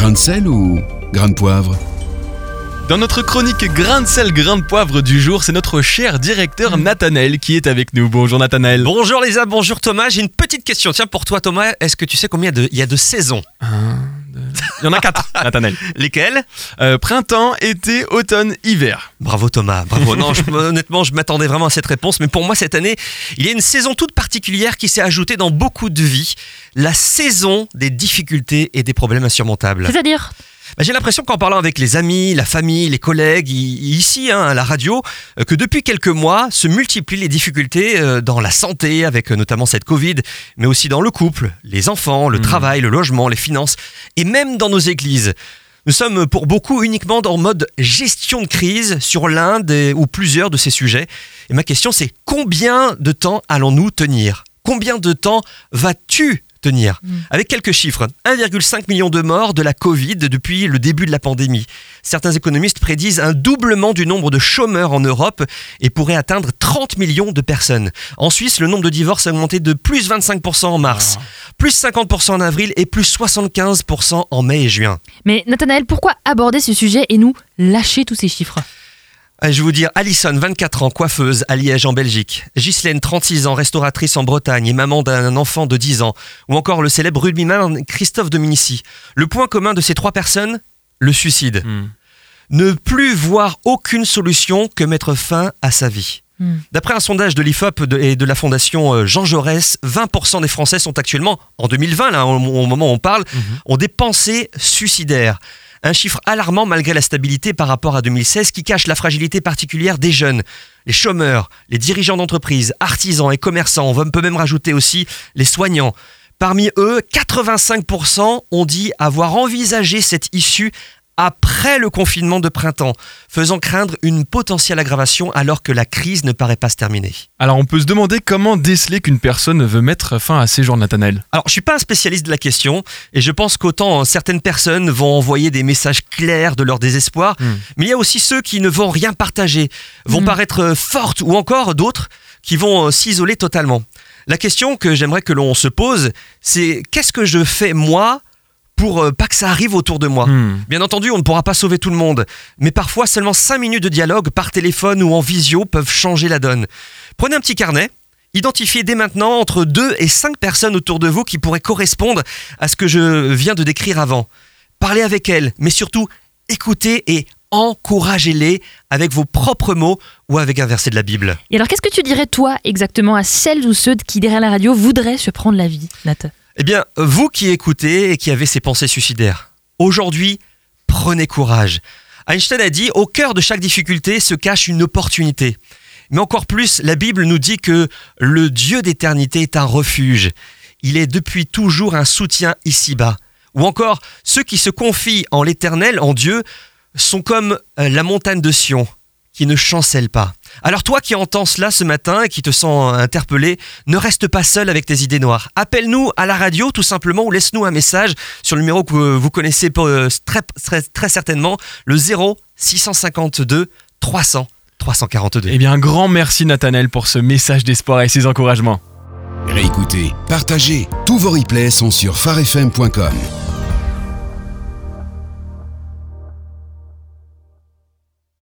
Grain de sel ou grain de poivre Dans notre chronique grain de sel, grain de poivre du jour, c'est notre cher directeur Nathanaël qui est avec nous. Bonjour Nathanaël. Bonjour Lisa, bonjour Thomas. J'ai une petite question. Tiens, pour toi Thomas, est-ce que tu sais combien de- il y a de saisons? Il y en a quatre, Nathanaël. Lesquelles Euh, printemps, été, automne, hiver. Bravo Thomas, bravo. Non, je- honnêtement, je m'attendais vraiment à cette réponse, mais pour moi cette année, il y a une saison toute particulière qui s'est ajoutée dans beaucoup de vies. La saison des difficultés et des problèmes insurmontables. C'est-à-dire? Bah, J'ai l'impression qu'en parlant avec les amis, la famille, les collègues, ici hein, à la radio, euh, que depuis quelques mois se multiplient les difficultés euh, dans la santé, avec euh, notamment cette Covid, mais aussi dans le couple, les enfants, le travail, le logement, les finances, et même dans nos églises. Nous sommes pour beaucoup uniquement en mode gestion de crise sur l'un ou plusieurs de ces sujets. Et ma question c'est combien de temps allons-nous tenir? Combien de temps vas-tu tenir Avec quelques chiffres, 1,5 million de morts de la Covid depuis le début de la pandémie. Certains économistes prédisent un doublement du nombre de chômeurs en Europe et pourrait atteindre 30 millions de personnes. En Suisse, le nombre de divorces a augmenté de plus 25% en mars, plus 50% en avril et plus 75% en mai et juin. Mais Nathanaël, pourquoi aborder ce sujet et nous lâcher tous ces chiffres? Je vais vous dire, Alison, 24 ans, coiffeuse à Liège en Belgique. Ghislaine, 36 ans, restauratrice en Bretagne et maman d'un enfant de 10 ans. Ou encore le célèbre rugbyman Christophe Dominici. Le point commun de ces trois personnes Le suicide. Ne plus voir aucune solution que mettre fin à sa vie. Hmm. D'après un sondage de l'IFOP et de la fondation euh, Jean Jaurès, 20% des Français sont actuellement, en 2020, là, au, au moment où on parle, ont des pensées suicidaires. Un chiffre alarmant malgré la stabilité par rapport à 2016 qui cache la fragilité particulière des jeunes, les chômeurs, les dirigeants d'entreprise, artisans et commerçants. On peut même rajouter aussi les soignants. Parmi eux, 85% ont dit avoir envisagé cette issue après le confinement de printemps, faisant craindre une potentielle aggravation alors que la crise ne paraît pas se terminer. Alors on peut se demander comment déceler qu'une personne veut mettre fin à ses jours, Nathanaël. Alors, je suis pas un spécialiste de la question et je pense qu'autant euh, certaines personnes vont envoyer des messages clairs de leur désespoir, Mm. mais il y a aussi ceux qui ne vont rien partager, vont Mm. paraître euh, fortes ou encore d'autres qui vont euh, s'isoler totalement. La question que j'aimerais que l'on se pose, c'est qu'est-ce que je fais moi pour euh, pas que ça arrive autour de moi Hmm. Bien entendu, on ne pourra pas sauver tout le monde, mais parfois seulement 5 minutes de dialogue par téléphone ou en visio peuvent changer la donne. Prenez un petit carnet, identifiez dès maintenant entre 2 et 5 personnes autour de vous qui pourraient correspondre à ce que je viens de décrire avant. Parlez avec elles, mais surtout écoutez et encouragez-les avec vos propres mots ou avec un verset de la Bible. Et alors, qu'est-ce que tu dirais, toi, exactement, à celles ou ceux qui, derrière la radio, voudraient se prendre la vie, Nath Eh bien, vous qui écoutez et qui avez ces pensées suicidaires, aujourd'hui, prenez courage. Einstein a dit, au cœur de chaque difficulté se cache une opportunité. Mais encore plus, la Bible nous dit que le Dieu d'éternité est un refuge. Il est depuis toujours un soutien ici-bas. Ou encore, ceux qui se confient en l'éternel, en Dieu, sont comme euh, la montagne de Sion, qui ne chancelle pas. Alors toi qui entends cela ce matin et qui te sens interpellé, ne reste pas seul avec tes idées noires. Appelle-nous à la radio tout simplement ou laisse-nous un message sur le numéro que vous connaissez euh, très, très, très certainement, le 0 652 300 342. Eh bien un grand merci Nathanaël pour ce message d'espoir et ces encouragements. Réécoutez, partagez. Tous vos replays sont sur farfm.com.